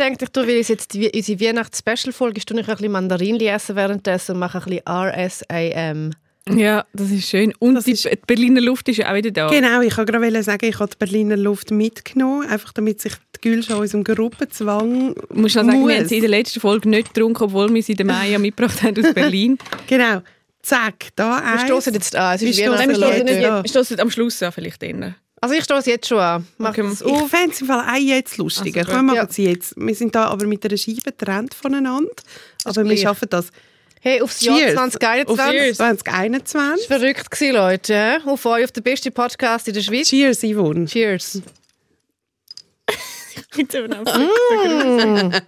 habe gedacht, ich weil es jetzt die, unsere Weihnachts-Special-Folge ist, tue ich ein bisschen Mandarinli essen währenddessen und mache ein bisschen RSAM. Ja, das ist schön. Und Das die, ist- die Berliner Luft ist ja auch wieder da. Genau, ich wollte gerade sagen, ich habe die Berliner Luft mitgenommen, einfach damit sich die Gül schon unserem Gruppenzwang Ich muss noch sagen, wir muss. haben sie in der letzten Folge nicht getrunken, obwohl wir sie der Maya mitgebracht haben aus Berlin. Genau, zack, da Wir eins. stoßen jetzt an. Es ist Wir stoßen wir. Wir am Schluss an, vielleicht eher. Also ich stoße jetzt schon an. Mach Okay. es Ich auf. fände es im Fall auch jetzt lustiger. Also, Komm, wir machen ja. sie jetzt. Wir sind da aber mit einer Scheibe getrennt voneinander. Aber wir schaffen das. Hey, aufs Cheers. Jahr Auf 2021. Cheers. 2021. Verrückt gewesen, Leute. Auf euch, auf den besten Podcast in der Schweiz. Cheers, Yvonne. Cheers. Bitte, wenn mm.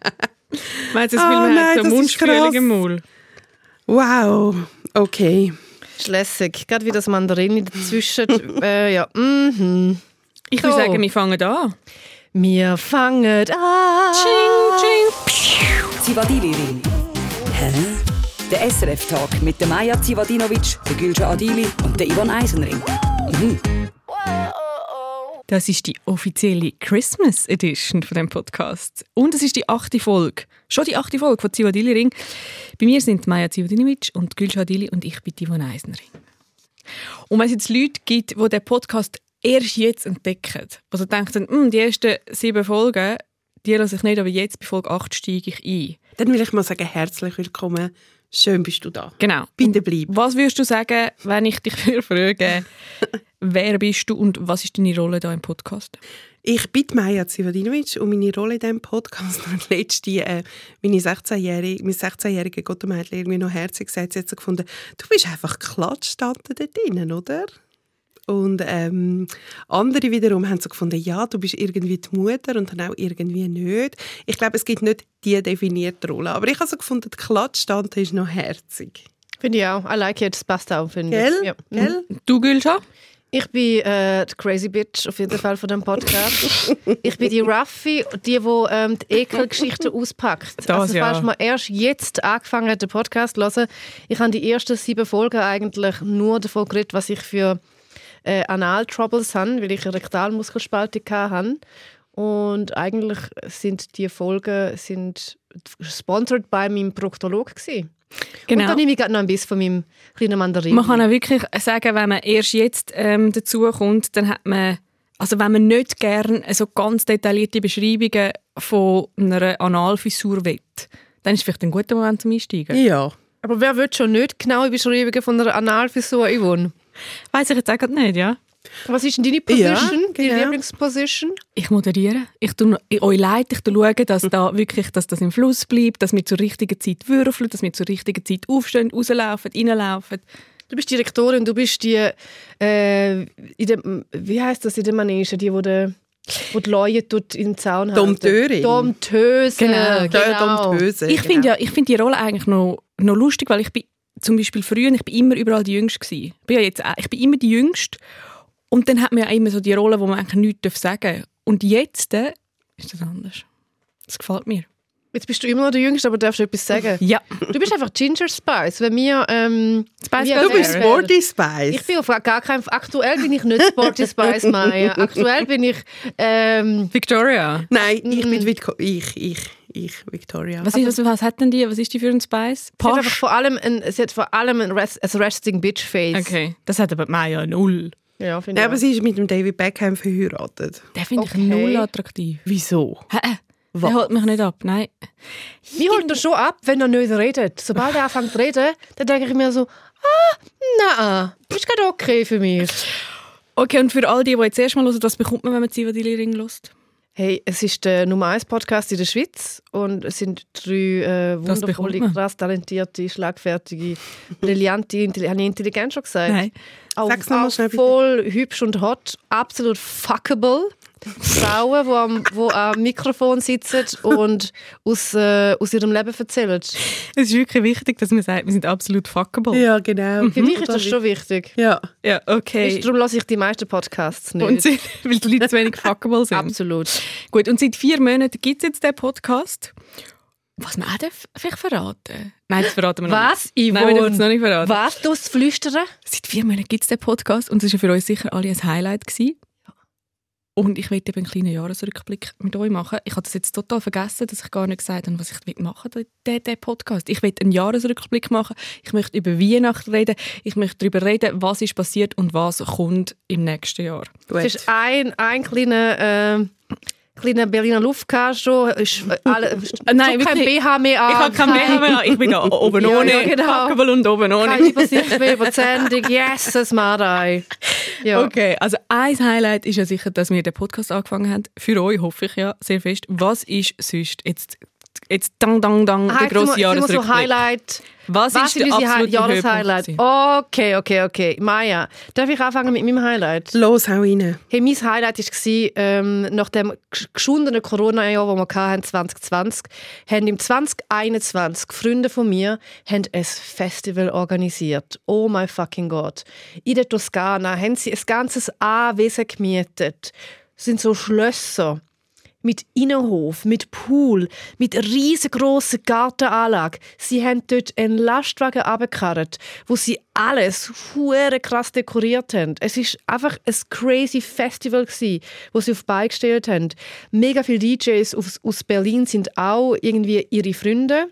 Meinst du, das Oh will man nein, hat so das Mundspülung im Maul? Wow. Okay. Ist lässig. Gerade wie das Mandarin dazwischen. äh, ja. Mhm. Ich würde So. sagen, wir fangen an. Wir fangen an. Zivadili-Ring. Hä? Der SRF-Tag mit der Maja Zivadinovic, der Gülcan Adili und der Ivan Eisenring. Das ist die offizielle Christmas Edition von dem Podcast. Und es ist die achte Folge. Schon die achte Folge von Zivadili Ring. Bei mir sind Maja Zivadinovic und Gülcan Adili und ich bin Ivan Eisenring. Und wenn es jetzt Leute gibt, die den Podcast erst jetzt entdecken, also denken, «Hm, die ersten sieben Folgen, die lasse ich nicht, aber jetzt bei Folge 8 steige ich ein. Dann will ich mal sagen, herzlich willkommen. Schön bist du da. Genau. Bitte bleib. Was würdest du sagen, wenn ich dich fragen, wer bist du und was ist deine Rolle da im Podcast? Ich bin Maja Zivadinovic und meine Rolle in diesem Podcast hat letzte, äh, meine 16-jährige, mein 16-jährige Gottemädchen irgendwie noch herzig gesagt, sie hat so gefunden, du bist einfach Klatschtante dort drinnen, oder? Und ähm, andere wiederum haben so gefunden, ja, du bist irgendwie die Mutter und dann auch irgendwie nicht. Ich glaube, es gibt nicht die definierte Rolle. Aber ich habe so gefunden, die Klatschtante ist noch herzig. Finde ich auch. I like it. Das passt auch, finde Gell? ich. Ja. Mhm. Gell? Du, Gülscha? Ich bin äh, die Crazy Bitch auf jeden Fall von dem Podcast. ich bin die Raffi, die, die ähm, die Ekelgeschichten auspackt. Das also ja. falls man erst jetzt angefangen hat, den Podcast zu hören, ich habe die ersten sieben Folgen eigentlich nur davon geredet, was ich für äh, Anal-Troubles habe, weil ich eine Rektalmuskelspaltung hatte. Und eigentlich sind die Folgen sind sponsored bei meinem Proktolog gewesen. Und dann nehme ich gerade noch ein bisschen von meinem kleinen Mandarin. Genau. Man kann auch wirklich sagen, wenn man erst jetzt ähm, dazu kommt, dann hat man, also wenn man nicht gern so ganz detaillierte Beschreibungen von einer Analfissur will, dann ist es vielleicht ein guter Moment zum Einsteigen. Ja. Aber wer will schon nicht genaue Beschreibungen von einer Analfissur, Yvonne? Weiß ich jetzt auch gerade nicht, ja? Was ist denn deine Ja, Position, deine genau. Lieblingsposition? Ich moderiere. Ich tue ich- euch leid, ich tue schauen, dass, da wirklich, dass das im Fluss bleibt, dass wir zur richtigen Zeit würfeln, dass wir zur richtigen Zeit aufstehen, rauslaufen, reinlaufen. Du bist Direktorin, du bist die, äh, in dem, wie heißt das in der Manege, die, wo die, wo die Leute dort im Zaun haben. Dompteurin. Dompteuse. Genau. genau. Ich finde ja, ich finde die Rolle eigentlich noch, noch lustig, weil ich bin zum Beispiel früher, ich bin immer überall die Jüngste gewesen. Ich bin ja jetzt ich bin immer die Jüngste. Und dann hat man ja immer so die Rolle, wo man eigentlich nichts sagen darf. Und jetzt äh, ist das anders. Das gefällt mir. Jetzt bist du immer noch der Jüngste, aber darfst du etwas sagen? Ja. Du bist einfach Ginger Spice. Wenn wir, ähm, Spice wir. Du bist Sporty Spice. Ich bin auf gar keinen Aktuell bin ich nicht Sporty Spice Maya. Aktuell bin ich ähm, Victoria. Nein, ich bin Vitco ich, ich, ich, Victoria. Was, ist, was, was hat denn die? Was ist die für ein Spice? Sie hat, einfach Posh? vor allem ein, sie hat vor allem ein, Rest, ein Resting Bitch Face. Okay. Das hat aber Maya null. Ja, finde Ja, ich. aber auch. sie ist mit dem David Beckham verheiratet. Den finde Okay. ich null attraktiv. Wieso? Hä? Der holt mich nicht ab, nein. Wir holen das schon ab, wenn er nicht redet. Sobald er anfängt zu reden, dann denke ich mir so, ah, nein, ist gerade okay für mich. Okay, und für all die, die jetzt erst mal hören, was bekommt man, wenn man Zivadili Ring hört? Hey, es ist der Nummer 1 Podcast in der Schweiz und es sind drei äh, wundervolle, krass talentierte, schlagfertige, brillante, intelli- habe ich intelligent schon gesagt? Nein. Auch, Sag's auch schnell, bitte. voll hübsch und hot, absolut fuckable. Frauen, die am, wo am Mikrofon sitzen und aus, äh, aus ihrem Leben erzählen. Es ist wirklich wichtig, dass man sagt, wir sind absolut fuckable. Ja, genau. Für mich ist das schon wichtig. Ja. Ja, okay. Darum lasse ich die meisten Podcasts nicht. Und sie, weil die Leute zu wenig fuckable sind. Absolut. Gut, und seit vier Monaten gibt es jetzt den Podcast. Was man auch vielleicht verraten? Nein, das verraten wir noch Was, nicht. Nein, wir dürfen es noch nicht verraten. Was, du hast flüstern? Seit vier Monaten gibt es den Podcast und es war für uns sicher alle ein Highlight. Gewesen. Und ich möchte eben einen kleinen Jahresrückblick mit euch machen. Ich habe das jetzt total vergessen, dass ich gar nicht gesagt habe, was ich machen will, diesen Podcast. Ich möchte einen Jahresrückblick machen. Ich möchte über Weihnachten reden. Ich möchte darüber reden, was ist passiert und was kommt im nächsten Jahr. Es ist ein, ein kleiner... Äh kleiner Berliner Luft gehabt schon. Ist alle, Äh, Nein, kein. BH mehr an. Ich habe kein BH mehr. an. Ich bin da oben Ja, ohne, ja, genau. packable und oben ohne. Keine Übersicht mehr über die Sendung. Yes, das Marei. Ja. Okay, also ein Highlight ist ja sicher, dass wir den Podcast angefangen haben. Für euch hoffe ich ja sehr fest. Was ist sonst jetzt, jetzt dang, dang, dang, der Heißt grosse Jahresrückblick? so Highlight. Was, Was ist der ist unser Jahreshighlight? Okay, okay, okay. Maja, darf ich anfangen mit meinem Highlight? Los, hau rein. Hey, mein Highlight war, ähm, nach dem gesch- geschundenen Corona-Jahr, das wir hatten, 2020, haben im 2021 Freunde von mir haben ein Festival organisiert. Oh my fucking God. In der Toskana haben sie ein ganzes Anwesen gemietet. Das sind so Schlösser mit Innenhof, mit Pool, mit riesengroßen Gartenanlage. Sie haben dort einen Lastwagen abgekarrt, wo sie alles hure krass dekoriert haben. Es ist einfach ein crazy Festival gsi, wo sie auf Beine gestellt haben. Mega viele DJs aus, aus Berlin sind auch irgendwie ihre Freunde.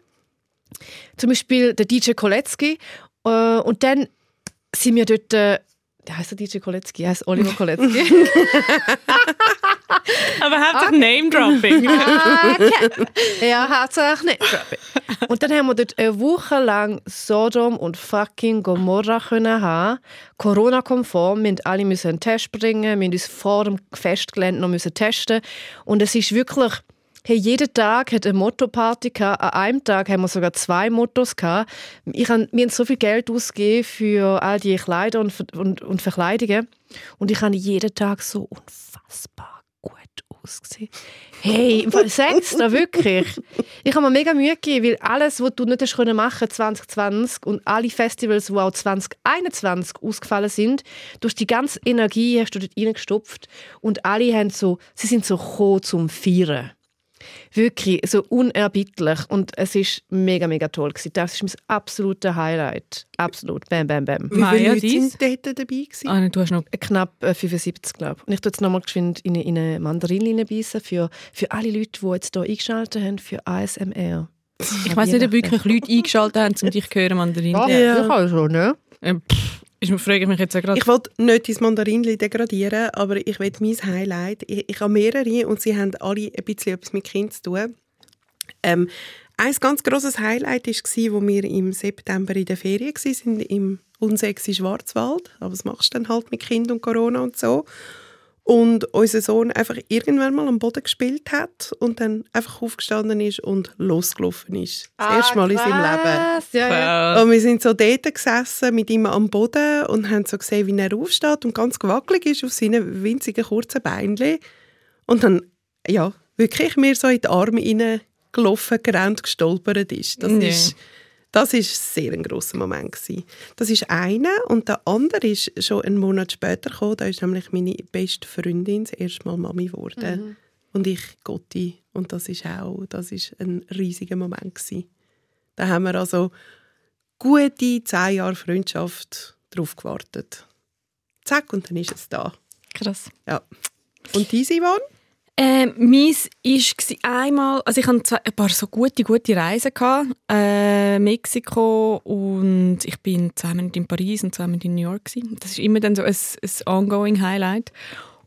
Zum Beispiel der DJ Kolecki. Äh, und dann sind wir dort. Der heißt der DJ Kolecki, er heißt Oliver Kolecki. Aber hauptsächlich Name-Dropping. Ja, hauptsächlich nicht. Und dann haben wir dort eine Woche lang Sodom und fucking Gomorra können haben. Corona-konform. Wir mussten alle einen Test bringen. Wir mussten uns vor dem Festgelände noch müssen testen. Und es ist wirklich... Hey, jeden Tag hat eine Motto-Party. An einem Tag haben wir sogar zwei Mottos. Ich hab, wir haben so viel Geld ausgegeben für all die Kleider und, und, und Verkleidungen. Und ich habe jeden Tag so unfassbar gut ausgesehen. Hey, sag's da wirklich. Ich habe mir mega Mühe gegeben, weil alles, was du nicht hast machen 2020 und alle Festivals, die auch 2021 ausgefallen sind, durch die ganze Energie hast du dort reingestopft und alle haben so, sie sind so gekommen zum Feiern. Wirklich, so unerbittlich. Und es ist mega, mega toll. Gewesen. Das ist mein absoluter Highlight. Absolut. Bam, bam, bam. Wie viele Leute sind dort dabei gewesen? Ah, nein, du hast noch... Knapp äh, 75, glaube ich. Und ich tue jetzt nochmal geschwind in, eine- in eine Mandarine beißen für, für alle Leute, die jetzt hier eingeschaltet haben für ASMR. Ich weiß nicht, ob wirklich Leute eingeschaltet haben, um dich zu hören, Mandarin. Ja, Ja. ich auch schon, ne? Ähm, pff, ist, frage ich mich jetzt gerade. Ich wollte nicht ins Mandarinli degradieren, aber ich will mein Highlight. Ich, ich habe mehrere und sie haben alle ein bisschen etwas mit Kind zu tun. Ähm, ein ganz grosses Highlight war, wo wir im September in der Ferien waren, im unsexy Schwarzwald. Aber was machst du dann halt mit Kind und Corona und so? Und unser Sohn einfach irgendwann mal am Boden gespielt hat und dann einfach aufgestanden ist und losgelaufen ist. Das erste Mal in seinem Leben. krass. Ja, ja. Und wir sind so dort gesessen mit ihm am Boden und haben so gesehen, wie er aufsteht und ganz gewackelig ist auf seinen winzigen kurzen Beinchen. Und dann, ja, wirklich mir so in die Arme gelaufen, gerannt, gestolpert ist. Das Ja. ist das ist sehr ein grosser Moment gewesen. Das ist einer und der andere ist schon einen Monat später gekommen. Da ist nämlich meine beste Freundin das erste Mal Mami geworden und ich Gotti und das ist auch das ist ein riesiger Moment gewesen. Da haben wir also gute zehn Jahre Freundschaft drauf gewartet. Zack und dann ist es da. krass. Ja. Und die Simon? Ähm, meins war einmal, also ich hatte ein paar so gute, gute Reisen. Gehabt, äh, Mexiko und ich bin zwei in Paris und zwei in New York. Gewesen. Das ist immer dann so ein, ein ongoing Highlight.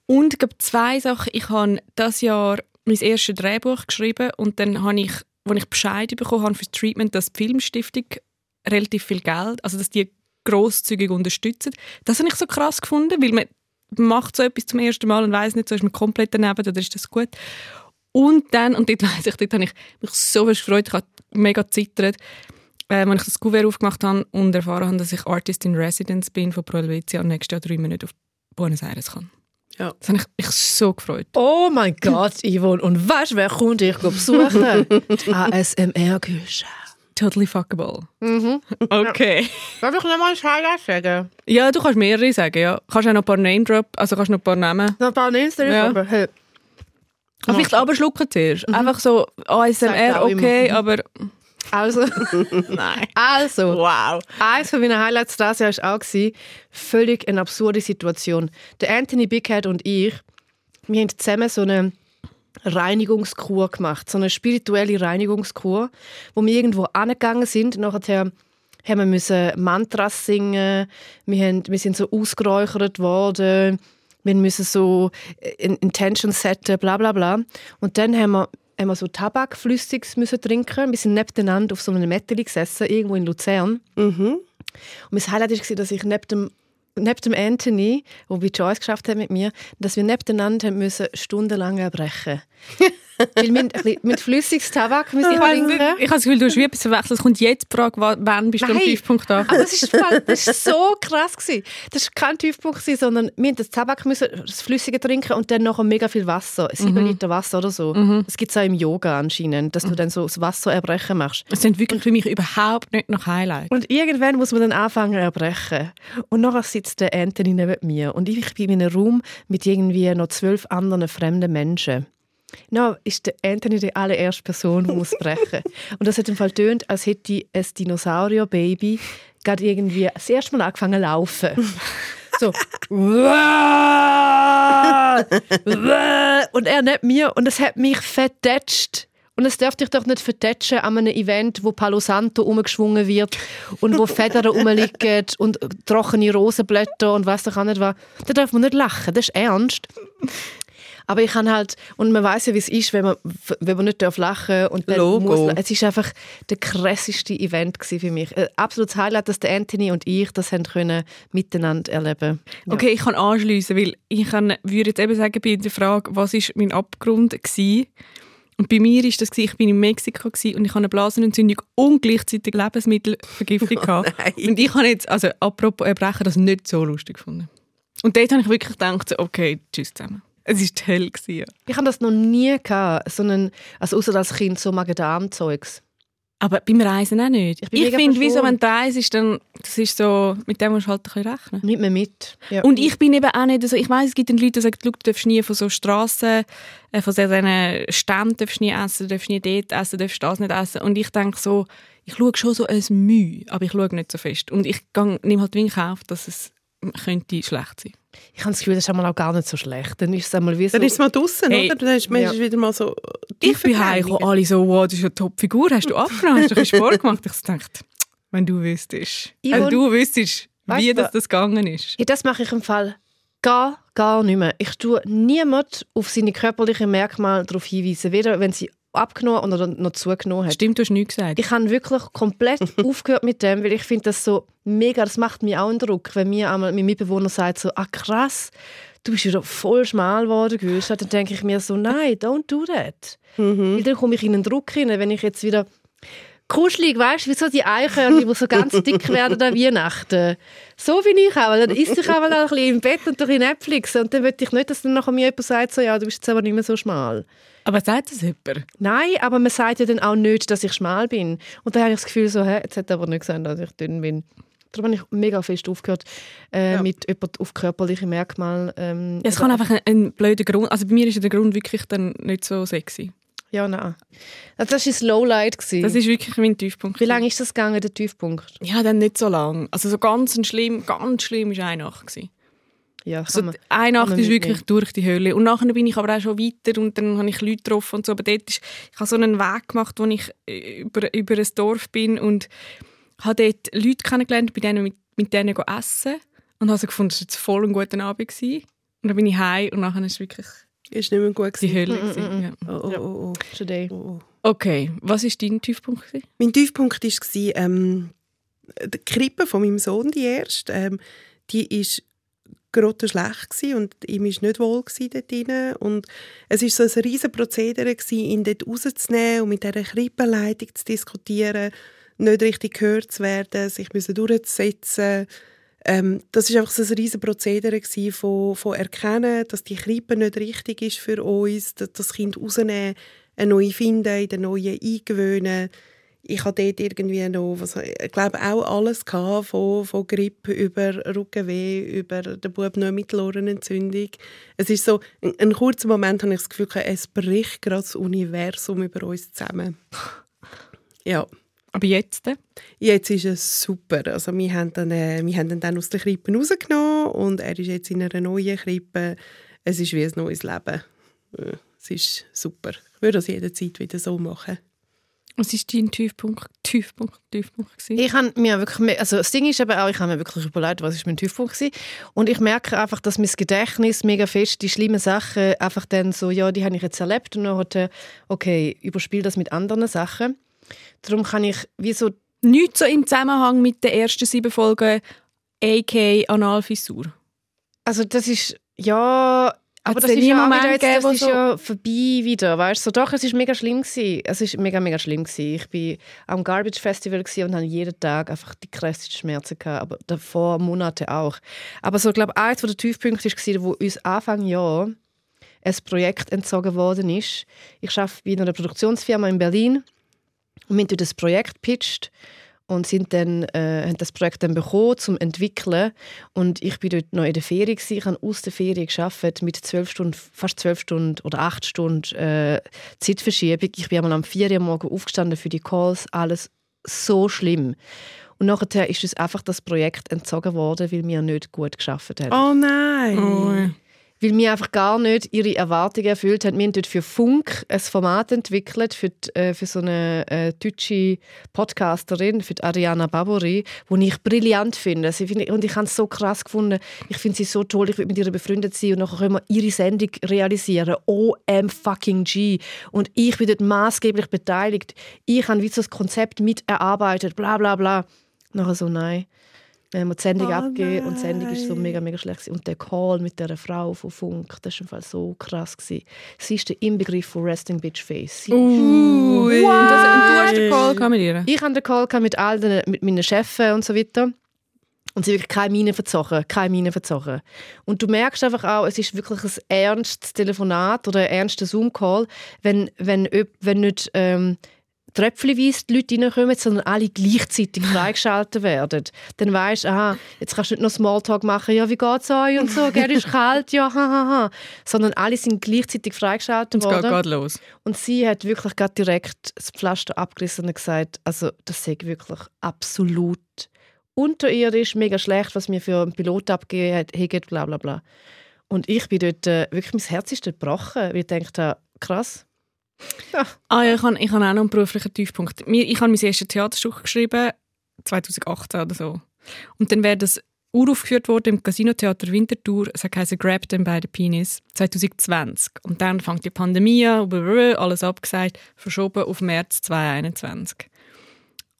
Und ich glaube, zwei Sachen. Ich habe das Jahr mein erstes Drehbuch geschrieben und dann habe ich, als ich Bescheid bekommen habe für das Treatment, dass die Filmstiftung relativ viel Geld, also dass die grosszügig unterstützen. Das habe ich so krass gefunden, weil man macht so etwas zum ersten Mal und weiß nicht, so ist man komplett daneben oder ist das gut. Und dann, und dort weiss ich, dort habe ich mich so gefreut, ich habe mega gezittert, äh, als ich das Kuvert aufgemacht habe und erfahren habe, dass ich Artist in Residence bin von Pro Helvetia und nächstes Jahr drei Monate auf Buenos Aires kann. Ja. Das habe ich mich so gefreut. Oh mein Gott, Yvonne. Und weißt du, wer kommt dich besuchen? Die ASMR-Küche. Totally fuckable. Mhm. Okay. Darf ich noch mal ein Highlight sagen? Ja, du kannst mehrere sagen, ja. Kannst auch noch ein paar Name Drop, also kannst noch ein paar Namen. Noch ein paar Names drauf, Ja. aber hey. Aber vielleicht aber schlucken zuerst. Einfach so ASMR, immer. okay, aber Also, nein. also. Wow. Eines von meinen Highlights dieses Jahr war auch gewesen, völlig eine absurde Situation. Der Anthony Bighead und ich wir haben zusammen so eine Reinigungskur gemacht, so eine spirituelle Reinigungskur, wo wir irgendwo angegangen sind. Nachher haben wir müssen Mantras singen, wir, haben, wir sind so ausgeräuchert worden, wir müssen so Intention setten, bla bla bla. Und dann haben wir, haben wir so Tabakflüssiges müssen trinken. Wir sind nebeneinander auf so einem Metteli gesessen, irgendwo in Luzern. Mhm. Und mein Highlight war, dass ich neben dem neben dem Anthony, wo wir Joyce geschafft haben mit mir, dass wir nebeneinander müssen stundenlang erbrechen. Weil wir mit flüssiges Tabak müssen ich, trinken. ich habe das Gefühl, du hast wie etwas verwechselt. Es kommt jetzt die Frage, wann bist du am. Tiefpunkt da? Aber das ist, das ist so krass gewesen. Das war kein Tiefpunkt, gewesen, sondern wir mussten das Tabak, müssen, das Flüssige trinken und dann noch mega viel Wasser. Sieben Liter Wasser oder so. Das gibt es auch im Yoga anscheinend, dass du dann so das Wasser erbrechen machst. Es sind wirklich für mich überhaupt nicht nach Highlight. Und irgendwann muss man dann anfangen zu erbrechen. Und nachher sitzt der Anthony neben mir. Und ich bin in einem Raum mit irgendwie noch zwölf anderen fremden Menschen. No, ist der Anthony die allererste Person, die muss brechen. Und das hat im Fall tönt, als hätte ein Dinosaurier-Baby gerade irgendwie das erste Mal angefangen zu laufen. So. und er neben mir und es hat mich verdetscht. Und es darf dich doch nicht vertätschen an einem Event, wo Palo Santo umgeschwungen wird und wo Federn rumliegen und trockene Rosenblätter und was auch nicht was. Da darf man nicht lachen, das ist ernst. Aber ich kann halt, und man weiß ja, wie es ist, wenn man, wenn man nicht darf lachen und dann Logo. muss. Es ist einfach der krasseste Event für mich. Ein absolutes Highlight, dass der Anthony und ich das haben können miteinander erleben. Ja. Okay, ich kann anschließen, weil ich kann, würde jetzt eben sagen bei der Frage, was ist mein Abgrund gewesen? Und bei mir ist das gewesen, ich bin in Mexiko gewesen und ich habe eine Blasenentzündung und gleichzeitig Lebensmittelvergiftung gehabt. nein. Und ich habe jetzt, also apropos Erbrechen, das nicht so lustig gefunden. Und dort habe ich wirklich gedacht, okay, tschüss zusammen. Es war. Gewesen, ja. Ich habe das noch nie gehabt, sondern, also außer als Kind so Magen-Darm-Zeugs. Aber beim Reisen auch nicht. Ich Ich, finde, wieso, wenn du reist, dann, das ist so, mit dem musst du halt ein bisschen rechnen. Nicht mehr mit. Ja. Und ich bin eben auch nicht, also ich weiß, es gibt dann Leute, die sagen, «Schau, du darfst nie von so Strassen, äh, von so diesen Ständen darfst du nie essen, du darfst nie dort essen, du darfst das nicht essen. Und ich denke so, ich schaue schon so ein Mühe, aber ich schaue nicht so fest. Und ich gang- nehme halt wie in Kauf, dass es könnte schlecht sein. ich habe das Gefühl, das ist einmal auch gar nicht so schlecht. Dann ist es einmal wie so... Dann ist es mal draußen, Hey. oder? Dann ist man Ja. wieder mal so Ich bin heimgekommen, alle so, wow, das ist eine Top-Figur, hast du abgenommen, hast du ein bisschen Sport gemacht? Ich dachte, wenn du wüsstest, wenn du wüsstest, weißt wie du- das, das gegangen ist. Ja, das mache ich im Fall gar, gar nicht mehr. Ich tue niemand auf seine körperlichen Merkmale darauf hinweisen, weder wenn sie abgenommen oder noch zugenommen hat. Stimmt, du hast nichts gesagt. Ich habe wirklich komplett aufgehört mit dem, weil ich finde das so mega, das macht mir auch einen Druck, wenn mir einmal mein Mitbewohner sagt so, ah krass, du bist wieder voll schmal geworden, Gülsch. dann denke ich mir so, nein, don't do that. Weil dann komme ich in einen Druck hinein, wenn ich jetzt wieder kuschelig, weißt du, wie so die Eichhörnchen, die so ganz dick werden an Weihnachten. So bin ich auch, dann isst ich auch mal ein bisschen im Bett und durch Netflix und dann will ich nicht, dass dann nachher mir jemand sagt, so, ja, du bist jetzt aber nicht mehr so schmal. Aber sagt das jemand? Nein, aber man sagt ja dann auch nicht, dass ich schmal bin. Und da habe ich das Gefühl, so, hä, jetzt hat er aber nicht gesagt, dass ich dünn bin. Darum habe ich mega fest aufgehört, äh, Ja. mit jemand auf körperliche Merkmale. Ähm, Ja, es kann einfach ein, ein blöder Grund, also bei mir ist der Grund wirklich dann nicht so sexy. Ja, nein. Also das war ein Lowlight. gewesen. Das ist wirklich mein Tiefpunkt. Wie lange ist das gegangen, der Tiefpunkt? Ja, dann nicht so lang. Also so ganz schlimm, ganz schlimm war eine Nacht. Gewesen. Ja, Also man- eine Nacht ist wirklich mitnehmen. durch die Hölle. Und nachher bin ich aber auch schon weiter und dann habe ich Leute getroffen und so. Aber dort ist, ich habe so einen Weg gemacht, wo ich äh, über, über ein Dorf bin und habe dort Leute kennengelernt, bei denen mit, mit denen essen und habe so gefunden, das war jetzt voll ein guter Abend. Gewesen. Und dann bin ich heim und nachher ist es wirklich Ist nicht mehr gut die gewesen. Hölle. Mm, gewesen. Ja. Oh, oh, oh, oh. Today. oh, oh. Okay, was war dein Tiefpunkt? gewesen? Mein Tiefpunkt war ähm, die Krippe von meinem Sohn, die erste. Ähm, die war grottenschlecht gewesen und ihm war nicht wohl gewesen dort drin. Und es war so ein riesen Prozedere, gewesen, ihn dort rauszunehmen und mit dieser Krippenleitung zu diskutieren, nicht richtig gehört zu werden, sich müssen durchzusetzen. Ähm, das war einfach so ein riesen Prozedere von, von erkennen, dass die Krippe nicht richtig ist für uns, dass das Kind rausnehmen, eine neue finden, in der neuen eingewöhnen. Ich hatte dort irgendwie noch, was, ich glaube auch alles gehabt, von, von Grippe über Rückenweh, über den Bub noch Mittelohrenentzündung. Es ist so, ein, ein kurzer Moment habe ich das Gefühl, es bricht gerade das Universum über uns zusammen. Ja. Aber jetzt? äh? Jetzt ist es super. Also wir haben, dann, äh, wir haben ihn dann aus der Krippe rausgenommen und er ist jetzt in einer neuen Krippe. es ist wie ein neues Leben. Äh, Es ist super. Ich würde das jederzeit wieder so machen. Was war dein Tiefpunkt, Tiefpunkt, Tiefpunkt? gewesen? Ich habe mir wirklich, also das Ding ist eben auch, ich habe mir wirklich überlegt, was ist mein Tiefpunkt war. Und ich merke einfach, dass mein Gedächtnis mega fest die schlimmen Sachen einfach dann so, ja, die habe ich jetzt erlebt und dann heute, okay, überspiel das mit anderen Sachen. Darum kann ich wie so, Nichts so im Zusammenhang mit den ersten sieben Folgen a.k. Analfissur. also das ist, ja, aber das denn ist ja, wieder jetzt, gegeben, das ist so- ja vorbei wieder, weißt du? So, doch, es ist mega schlimm gewesen. Es ist mega, mega schlimm gewesen. Ich bin am Garbage Festival und habe jeden Tag einfach die krassesten Schmerzen gehabt, aber davor Monate auch. Aber so, ich glaube, eins der Tiefpunkte war, wo uns Anfang Jahr ein Projekt entzogen worden ist. Ich arbeite bei einer Produktionsfirma in Berlin und wir haben das Projekt pitcht und sind dann, äh, haben das Projekt dann bekommen zum entwickeln und ich bin dort noch in der Ferien gewesen. ich habe aus der Ferien geschafft mit zwölf Stunden, fast zwölf Stunden oder acht Stunden äh, Zeitverschiebung. Ich bin einmal am 4 Uhr morgen aufgestanden für die Calls, alles so schlimm. Und nachher ist uns einfach das Projekt entzogen worden, weil wir nicht gut geschafft haben Oh nein! Oh. Weil wir einfach gar nicht ihre Erwartungen erfüllt haben. Wir haben dort für Funk ein Format entwickelt, für, die, äh, für so eine äh, deutsche Podcasterin, für Ariana Babori, die ich brillant finde. Sie finde und ich habe es so krass gefunden. Ich finde sie so toll, ich will mit ihr befreundet sein und nachher können wir ihre Sendung realisieren. OM fucking G. Und ich bin dort maßgeblich beteiligt. Ich habe wie so das Konzept miterarbeitet, bla bla bla. Nachher so, nein. Wenn wir die Sendung Oh abgeben und die Sendung ist so mega, mega schlecht. gewesen. Und der Call mit dieser Frau von Funk, das war im Fall so krass. Gewesen. Sie ist der Inbegriff von Resting Bitch Face. Uh, und, das, und du hast den Call mit ihr? ich hatte den Call mit all den, mit meinen Chefs und so weiter. Und sie wirklich keine Miene verzogen, keine Miene verzogen. Und du merkst einfach auch, es ist wirklich ein ernstes Telefonat oder ein ernster Zoom-Call, wenn, wenn, wenn nicht ähm, tröpfchenweise die Leute reinkommen, sondern alle gleichzeitig freigeschaltet werden. Dann weisst du, aha, jetzt kannst du nicht noch Smalltalk machen, ja, wie geht's euch und so, gell, ist kalt, ja, ha, ha, ha. Sondern alle sind gleichzeitig freigeschaltet Und es geht worden. los. Und sie hat wirklich gerade direkt das Pflaster abgerissen und gesagt, also das sei wirklich absolut unterirdisch, mega schlecht, was mir für einen Pilot abgegeben hat, hey, bla bla bla. Und ich bin dort, äh, wirklich, mein Herz ist dort gebrochen, weil ich dachte, krass. Ja. Ah ja, ich habe auch noch einen beruflichen Tiefpunkt. Ich habe mein erstes Theaterstück geschrieben, 2018 oder so. Und dann wäre das uraufgeführt worden im Casino-Theater Winterthur. Es heisst «Grab them by the penis» 2020. Und dann fängt die Pandemie an, alles abgesagt, verschoben auf März 2021.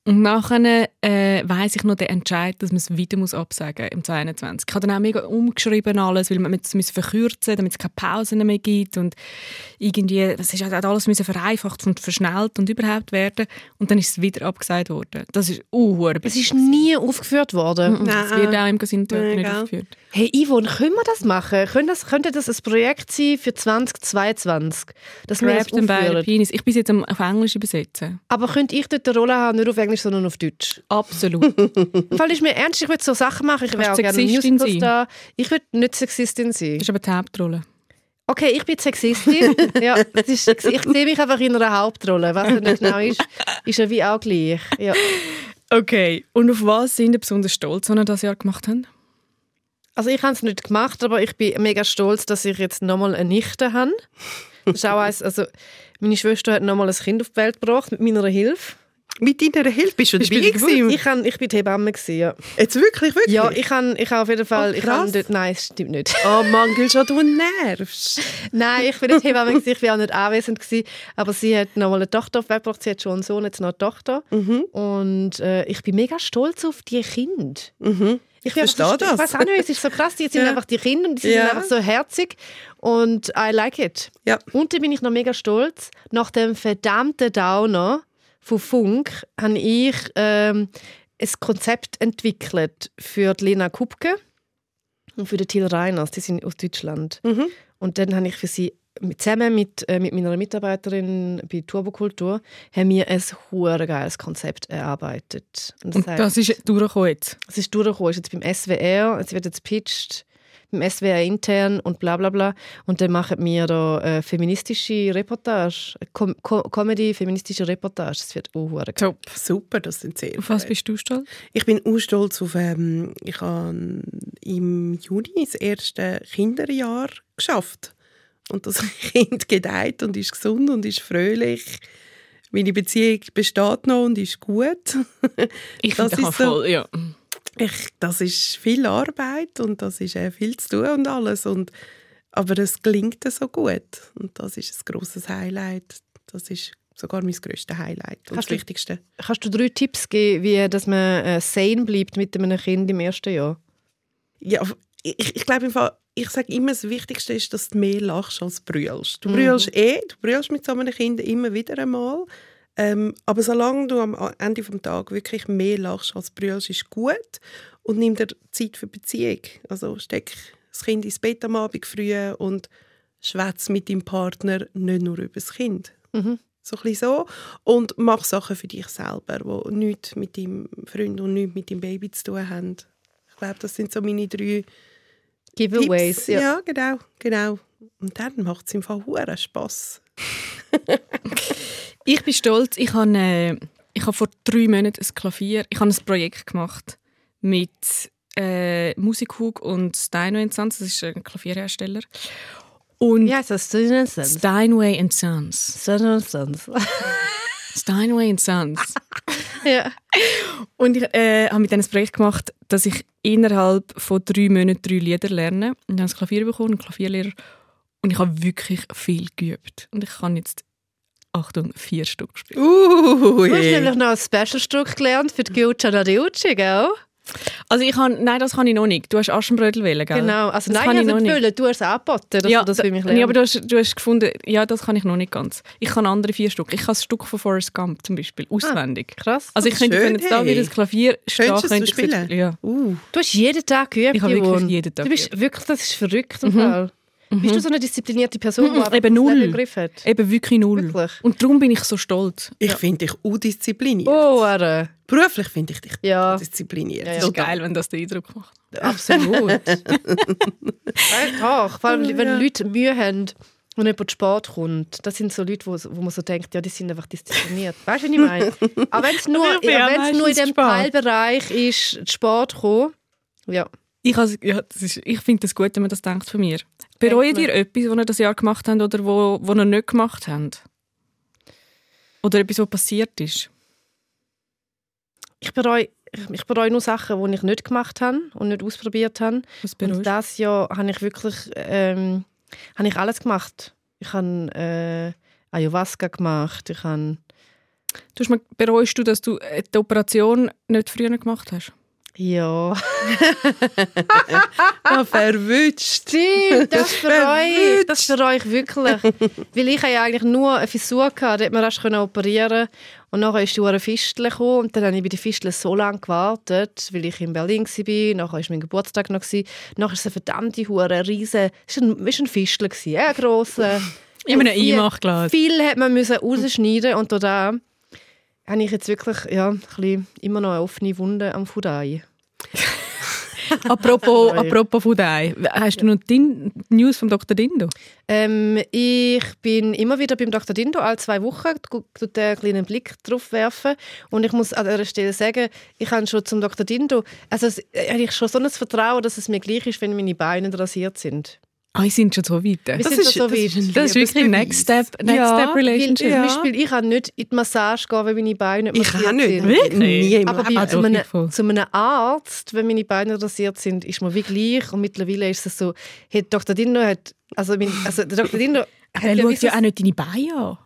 Und nachher äh, weiss ich noch den Entscheid, dass man es wieder muss absagen im 2021. Ich habe dann auch mega umgeschrieben alles, weil man es verkürzen damit es keine Pausen mehr gibt und irgendwie, das ist halt alles müssen vereinfacht und verschnellt und überhaupt werden und dann ist es wieder abgesagt worden. Das ist uh, Es ist nie aufgeführt worden. Das wird auch im Nein, nicht aufgeführt. Hey Yvonne, können wir das machen? Können das, könnte das ein Projekt sein für 2022? Dass wir das Grab them by the aufführen? penis. Ich bin jetzt auf Englisch übersetzen. Aber könnte ich dort eine Rolle haben, nicht auf Englisch, sondern auf Deutsch? Absolut. Im Fall ist mir ernst, ich würde so Sachen machen. Ich wäre auch gerne Musical-Star. Ich würde nicht Sexistin sein. Das ist aber die Hauptrolle. Okay, ich bin Sexistin. ja, das ist, ich sehe mich einfach in einer Hauptrolle. Was er nicht genau ist, ist ja wie auch gleich. Ja. Okay. Und auf was sind ihr besonders stolz, was ihr das Jahr gemacht habt? Also ich habe es nicht gemacht, aber ich bin mega stolz, dass ich jetzt nochmal eine Nichte habe. Das ist auch eins, also meine Schwester hat nochmal ein Kind auf die Welt gebracht mit meiner Hilfe. Mit deiner Hilfe bist du dabei gewesen? Ich, kann, ich bin die Hebamme. Gewesen, ja. Jetzt wirklich, wirklich? ja, ich kann, ich auf jeden Fall... Oh, ich krass. dort, nein, es stimmt nicht. Oh Mann, Gülscha, du nervst. Nein, ich bin nicht Hebamme, gewesen, ich war auch nicht anwesend. Gewesen, aber sie hat noch mal eine Tochter auf die Welt gebracht. Sie hat schon einen Sohn, jetzt noch eine Tochter. Und äh, ich bin mega stolz auf die Kinder. Mhm. Ich, verstehe einfach, das. Ich weiß auch nicht, es ist so krass. Die sind Ja. einfach die Kinder und die Ja. sind einfach so herzig. Und I like it. Ja. Und dann bin ich noch mega stolz. Nach dem verdammten Downer von Funk habe ich ähm, ein Konzept entwickelt für die Lena Kupke und für den Till Reiners. Die sind aus Deutschland. Mhm. Und dann habe ich für sie zusammen mit, äh, mit meiner Mitarbeiterin bei Turbokultur haben wir ein hure geiles Konzept erarbeitet. Und Und das ist durchgekommen jetzt. es ist durchgekommen, ist jetzt beim SWR, es wird jetzt pitched beim SWR intern und bla bla bla. Und dann machen wir da äh, feministische Reportage, Com Co Comedy, feministische Reportage. Das wird auch hure geil. Top. Super, das sind sehr Auf was bist du stolz? Ich bin auch stolz auf, ähm, ich habe im Juni das erste Kinderjahr geschafft. Und das Kind gedeiht und ist gesund und ist fröhlich. Meine Beziehung besteht noch und ist gut. Ich Das ist das so- voll, ja. Ich, das ist viel Arbeit und das ist äh, viel zu tun und alles. Und, aber es gelingt so gut. Und das ist ein grosses Highlight. Das ist sogar mein grösstes Highlight und Kannst das du- Wichtigste. Kannst du drei Tipps geben, wie dass man äh, sane bleibt mit einem Kind im ersten Jahr? Ja, ich, ich glaube, im Fall, ich sage immer, das Wichtigste ist, dass du mehr lachst als brüllst. Du Mhm. brüllst eh, du brüllst mit so einem Kind immer wieder einmal. Ähm, aber solange du am Ende des Tages wirklich mehr lachst als brüllst, ist gut. Und nimm dir Zeit für Beziehung. Also steck das Kind ins Bett am Abend früh und schwätz mit deinem Partner nicht nur über das Kind. Mhm. So ein so. Und mach Sachen für dich selber, die nichts mit deinem Freund und nichts mit deinem Baby zu tun haben. Ich glaube, das sind so meine drei Giveaways. Tipps. Ja. Ja. genau, genau. Und dann macht es im Fall hure Spass. Ich bin stolz. Ich habe, äh, ich habe vor drei Monaten ein Klavier. Ich habe ein Projekt gemacht mit äh, Musikhug und Steinway Sons. Das ist ein Klavierhersteller. Und heißt das? Student Sons. Steinway and Sons. Student Sons. Steinway and Sons. ja. Und ich äh, habe mit denen ein Projekt gemacht, dass ich innerhalb von drei Monaten drei Lieder lerne. Und ich habe ein Klavier bekommen, einen Klavierlehrer. Und ich habe wirklich viel geübt. Und ich kann jetzt, Achtung, vier Stück spielen. Uh, Du hast nämlich noch ein Special-Stück gelernt für die Gilcia Nadiucci, gell? Also ich kann, nein, das kann ich noch nicht. Du hast Aschenbrödel wählen, gell? Genau. Also das nein, kann ich noch nicht wollen. Du hast es angeboten, dass ja, du das da- für mich nee, aber lernst. du hast, du hast gefunden, ja, das kann ich noch nicht ganz. Ich kann andere vier Stück. Ich kann das Stück von Forrest Gump zum Beispiel auswendig. Krass. also ich könnte, schön, wenn jetzt da wieder das Klavier es könnte ich spielen? Ja. Uh, Du hast jeden Tag geübt, Ich habe wirklich jeden Tag Du bist wirklich, das ist verrückt im Fall. Bist du so eine disziplinierte Person, die Mhm, eben null. Leben im Griff hat? Eben wirklich null. Wirklich? Und darum bin ich so stolz. ich finde dich undiszipliniert. Oh, Alter. Beruflich finde ich dich Ja. diszipliniert. Ja, ja. Das ist geil, wenn das den Eindruck macht. Absolut. ja, doch, vor allem, wenn Leute Mühe haben und jemand zu spät kommt. Das sind so Leute, wo, wo man so denkt, ja, die sind einfach diszipliniert. Weißt du, was ich meine? Aber wenn es nur, ja, ja nur in dem. Teilbereich ist, zu spät kommen, ja. Ich, has- ja, ist, ich finde das gut, wenn man das denkt von mir. Bereut ihr etwas, was ihr das Jahr gemacht habt oder wo, wo ihr nicht gemacht habt? Oder etwas, was passiert ist? Ich bereue, ich bereue nur Sachen, die ich nicht gemacht habe und nicht ausprobiert habe. Und das Jahr habe ich wirklich ähm, habe ich alles gemacht. Ich habe äh, Ayahuasca gemacht. Ich habe bereust du, dass du äh, die Operation nicht früher gemacht hast? ja, verwünscht. stimmt, das bereue ich, das bereue ich wirklich, weil ich ja eigentlich nur eine Fissur gehabt, die man erst können operieren und nachher ist die Uhr Fistel gekommen und dann habe ich bei der Fistel so lange gewartet, weil ich in Berlin war, nachher war mein Geburtstag noch, nachher ist es eine verdammte Hure, riesen, es war ein, war ein Fistel, ein grosser. In einem Einmachglas. Viel hat man müssen rausschneiden und da habe ich jetzt wirklich ja, ein bisschen, immer noch eine offene Wunde am Fudai. apropos, apropos Fudei. Hast du noch die News vom Dr. Dindo? Ähm, ich bin immer wieder beim Dr. Dindo, alle zwei Wochen, tut einen kleinen Blick drauf werfen. Und ich muss an dieser Stelle sagen, ich habe schon zum Dr. Dindo, also äh, habe ich schon so ein Vertrauen, dass es mir gleich ist, wenn meine Beine rasiert sind. Ah, wir sind schon so weit. Das, sind ist- schon so das weit. ist das ist wirklich. Next Step, Next Ja, Step Weil, Relationship. zum Beispiel, ich kann nicht in die Massage gehen, wenn meine Beine nicht Ich massiert auch nicht. sind. Wirklich? Nie Aber bei, Ah, zu, einem, ich zu einem Arzt, wenn meine Beine rasiert sind, ist mir wie gleich. Und mittlerweile ist es so, hey, Dr. Dindo hat, also, mein, also der Dr. Dindo hat Er ja, schaut ja auch nicht deine Beine an.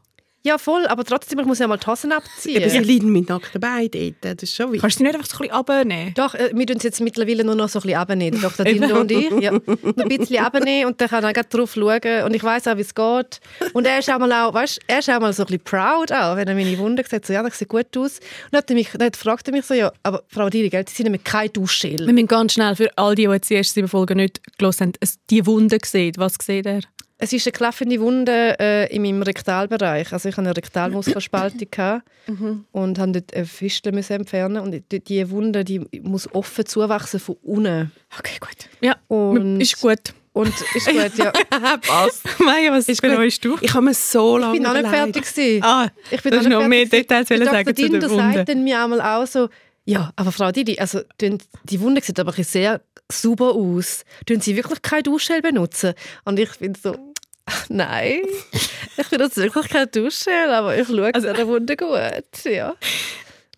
Ja voll, aber trotzdem, ich muss ja mal die Hosen abziehen. Eben, sie leiden mit nackten Beinen dort. Das ist schon wichtig. Kannst du nicht einfach so ein bisschen abnehmen? Doch, äh, wir tun es jetzt mittlerweile nur noch so ein bisschen abnehmen, Dr. Dindo und ich. Ja, noch ein bisschen abnehmen und dann kann er gleich drauf schauen und ich weiß auch, wie es geht. Und er ist auch mal, auch, weißt, er ist auch mal so ein bisschen proud, auch, wenn er meine Wunde sieht, so, ja, das sieht gut aus. Und dann, hat er mich, dann fragt er mich so, ja, aber Frau Diri, gell, Sie sind nämlich kein Duschgel. Wir müssen ganz schnell für all die, die jetzt die ersten sieben Folgen nicht gelesen haben, die Wunde gesehen. Was sieht er? Es ist eine klaffende Wunde äh, in meinem Rektalbereich. Also ich hatte eine Rektalmuskelspaltung gehabt und musste dort eine Fistel müssen entfernen. Und die, die Wunde die muss offen zuwachsen von unten. Okay, gut. Ja, Und- ist gut. Und ist gut, ja. Passt. Maya, was Ist bereust du? Ich habe mir so Ich lange bin noch nicht fertig gewesen. Ah, Ich bin nicht noch mehr. Details sagen Dr. zu der Dindo Wunde. sagt dann mir einmal auch so, Ja, aber Frau Didi, also die Wunde sieht aber ein bisschen sehr sauber aus. Tun Sie wirklich kein Duschgel benutzen? Und ich bin so, nein, ich benutze wirklich kein Duschgel, aber ich schaue also, der Wunde gut. Ja.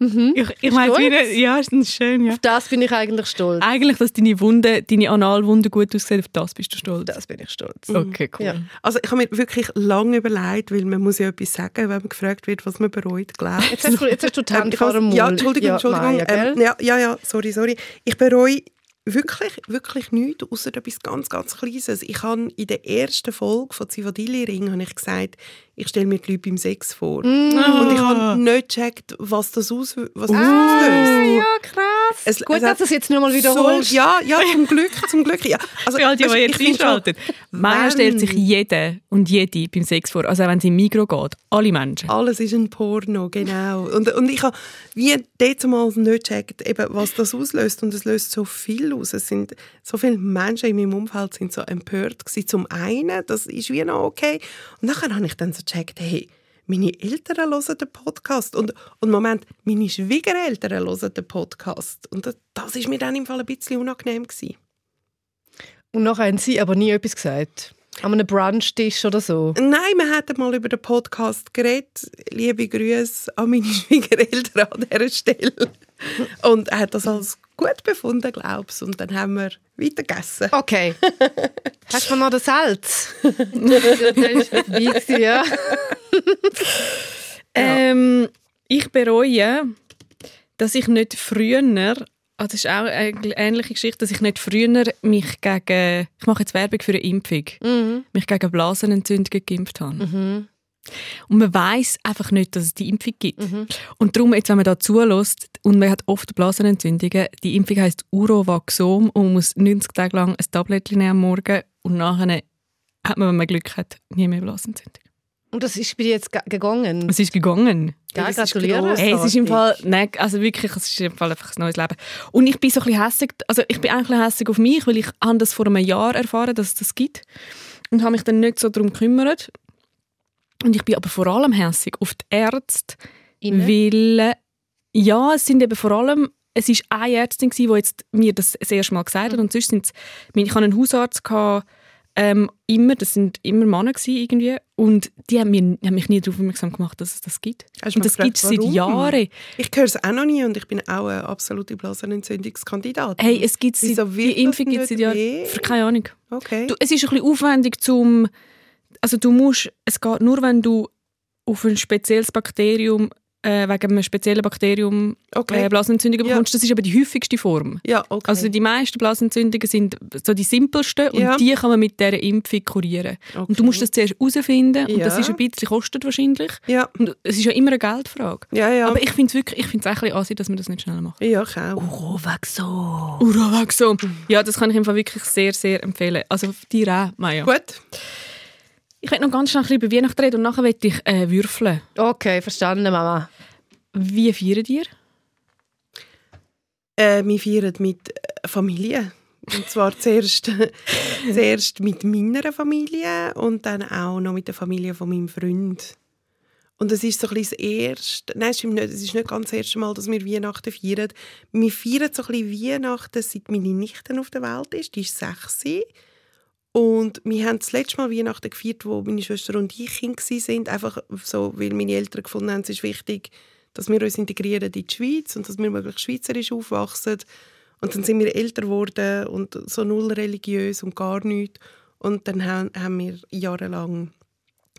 Mhm. Ich, ich meine, ja, ist das schön, ja. Auf das bin ich eigentlich stolz. Eigentlich, dass deine Wunde, deine Analwunde gut aussieht, auf das bist du stolz. Das bin ich stolz. Okay, cool. Ja. Also ich habe mir wirklich lange überlegt, weil man muss ja etwas sagen, wenn man gefragt wird, was man bereut, glaube Jetzt hast du, jetzt hast du die Ähm, Hand ich vor dem Mund. Ja, Entschuldigung, Entschuldigung. Gell? ähm, ja, ja, ja, sorry, sorry. Ich bereue wirklich, wirklich nichts, außer etwas ganz, ganz Kleines. Ich habe in der ersten Folge von Zivadili Ring habe ich gesagt, ich stelle mir die Leute beim Sex vor. Mm. Und ich habe nicht gecheckt, was das, aus, was das Ah, auslöst. ja, krass. Es- Gut, es dass du es jetzt nur mal wiederholst. So, ja, ja, zum Glück, zum Glück. Ja. Also, Für all die, die jetzt einschalten. Wenn- stellt sich jede und jede beim Sex vor. Also auch wenn sie im Migros geht. Alle Menschen. Alles ist ein Porno, genau. Und, und ich habe wie mal nicht gecheckt, eben, was das auslöst. Und es löst so viel aus. Es sind so viele Menschen in meinem Umfeld sind so empört gewesen. Zum einen, das ist wie noch okay. Und nachher habe ich dann so gecheckt, hey, meine Eltern hören den Podcast. Und, und Moment, meine Schwiegereltern hören den Podcast. Und das, das ist mir dann im Fall ein bisschen unangenehm gewesen. Und nachher haben sie aber nie etwas gesagt. An einem Brunchtisch oder so. Nein, wir hatten mal über den Podcast geredet. Liebe Grüße an meine Schwiegereltern an dieser Stelle. Und er hat das als gut befunden, glaubst Und dann haben wir weiter gegessen. Okay. Hast du noch das Salz? das ist vorbei gewesen, ja. Ähm, ich bereue, dass ich nicht früher, also das ist auch eine ähnliche Geschichte, dass ich nicht früher mich gegen, ich mache jetzt Werbung für eine Impfung, Mhm. mich gegen Blasenentzündungen geimpft habe. Und man weiß einfach nicht, dass es die Impfung gibt. Und darum, jetzt, wenn man da zulässt und man hat oft Blasenentzündungen, die Impfung heisst Urovaxom und man muss 90 Tage lang ein Tablettchen nehmen am Morgen und nachher hat man, wenn man Glück hat, nie mehr Blasenentzündung. Und das ist bei dir jetzt ge- gegangen. Es ist gegangen. Ist gratuliere. Hey, es ist im Fall, nein, also wirklich, es ist im Fall einfach ein neues Leben. Und ich bin so ein bisschen hässig, also ich bin eigentlich ein bisschen hässig auf mich, weil ich habe das vor einem Jahr erfahren, dass es das gibt und habe mich dann nicht so darum gekümmert. Und ich bin aber vor allem hässig auf die Ärzte, Innen? weil, ja, es sind eben vor allem, es ist eine Ärztin die jetzt mir das das erste Mal gesagt hat und sonst sind ich hatte einen Hausarzt, gehabt, ähm, immer, das sind immer Männer gewesen irgendwie und die haben, mir, haben mich nie darauf aufmerksam gemacht, dass es das gibt. Hast du Und mal das gibt es seit warum? Jahren. Ich höre es auch noch nie und ich bin auch eine absolute Blasenentzündungskandidatin. Hey, es gibt Wieso seit, wird die Impfung das gibt es seit nicht Jahren. weh? Für keine Ahnung. Okay. Du, es ist ein bisschen aufwendig zum, also du musst, es geht nur, wenn du auf ein spezielles Bakterium, äh, wegen einem speziellen Bakterium okay. äh, Blasenentzündungen Ja. bekommst. Das ist aber die häufigste Form. ja, okay. Also die meisten Blasenentzündungen sind so die simpelsten Ja. und die kann man mit dieser Impfung kurieren. okay. Und du musst das zuerst herausfinden und das Ja. ist ein bisschen kostet wahrscheinlich. Ja, Und es ist ja immer eine Geldfrage. ja, ja. Aber ich finde es wirklich, ich finde es auch ein bisschen ansehen, dass man das nicht schnell macht. ja, auch. Urovaxo. Urovaxo. Ja, das kann ich im Fall wirklich sehr, sehr empfehlen. Also dir auch, Maja. Gut. Ich werde noch ganz schnell ein bisschen über Weihnachten reden und nachher werde ich äh, würfeln. Okay, verstanden, Mama. Wie feiern ihr? Äh, wir feiern mit äh, Familie. Und zwar zuerst, zuerst mit meiner Familie und dann auch noch mit der Familie von meinem Freund. Und es ist so ein bisschen das erste, nein, es stimmt nicht, es ist nicht ganz das erste Mal, dass wir Weihnachten feiern. Wir feiern so ein bisschen Weihnachten, seit meine Nichte auf der Welt ist. Die ist sechs. Und wir haben das letzte Mal Weihnachten gefeiert, wo meine Schwester und ich Kinder waren. Einfach so, weil meine Eltern gefunden haben, es ist wichtig, dass wir uns integrieren in die Schweiz und dass wir möglichst schweizerisch aufwachsen. Und dann sind wir älter geworden und so null religiös und gar nichts. Und dann haben, wir jahrelang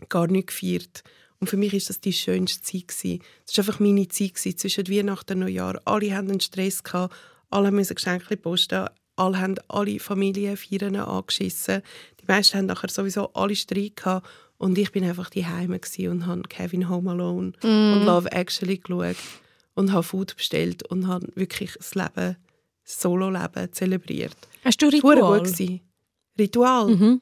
gar nicht gefeiert. Und für mich ist das die schönste Zeit. Das war einfach meine Zeit zwischen Weihnachten und Neujahr. Alle hatten einen Stress gehabt, alle mussten Geschenke posten, alle haben alle Familienfeiern angeschissen. Die meisten haben nachher sowieso alle Streit gehabt. Und ich bin einfach die Heime und habe Kevin Home Alone und Love Actually geschaut und habe Food bestellt und habe wirklich das Leben, das Solo-Leben zelebriert. Hast du Das war Ritual? gut. Ritual? Mhm.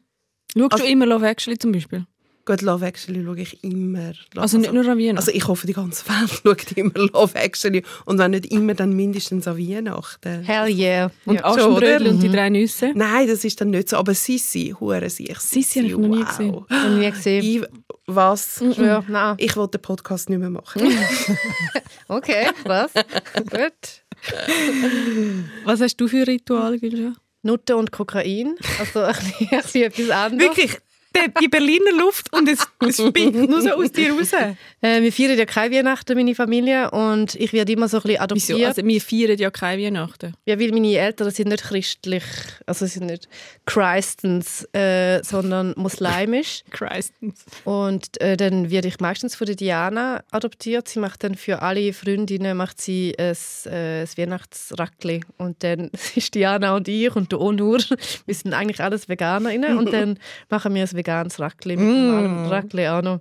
Schaust Also- du immer Love Actually zum Beispiel? Gut, Love Actually schaue ich immer. Also nicht nur an Weihnachten? Also ich hoffe, die ganze Welt schaut immer Love Actually. Und wenn nicht immer, dann mindestens an Weihnachten. Hell yeah. und ja. Aschenbrödel und die Mhm. drei Nüsse? Nein, das ist dann nicht so. Aber Sissi, hure sich. Sissi habe ich noch nie gesehen. Noch nie gesehen. Ich, was? Ja, nein. Ich wollte den Podcast nicht mehr machen. Okay, was? Gut. Was hast du für Rituale, Gülscha? Nutte und Kokain. Also ein bisschen, ein bisschen etwas anderes. Wirklich, die- Berliner Luft und es, es spickt nur so aus dir raus. Äh, wir feiern ja keine Weihnachten, meine Familie. Und ich werde immer so ein bisschen adoptiert. Wieso? Also, wir feiern ja keine Weihnachten. Ja, weil meine Eltern sind nicht christlich, also sie sind nicht Christens, äh, sondern muslimisch. Christens. Und äh, dann werde ich meistens von der Diana adoptiert. Sie macht dann für alle Freundinnen macht sie ein, äh, ein Weihnachtsrackli. Und dann ist Diana und ich und der Onur, wir sind eigentlich alles VeganerInnen. Und dann machen wir ein veganes Rackli mit normalem Rackli auch noch.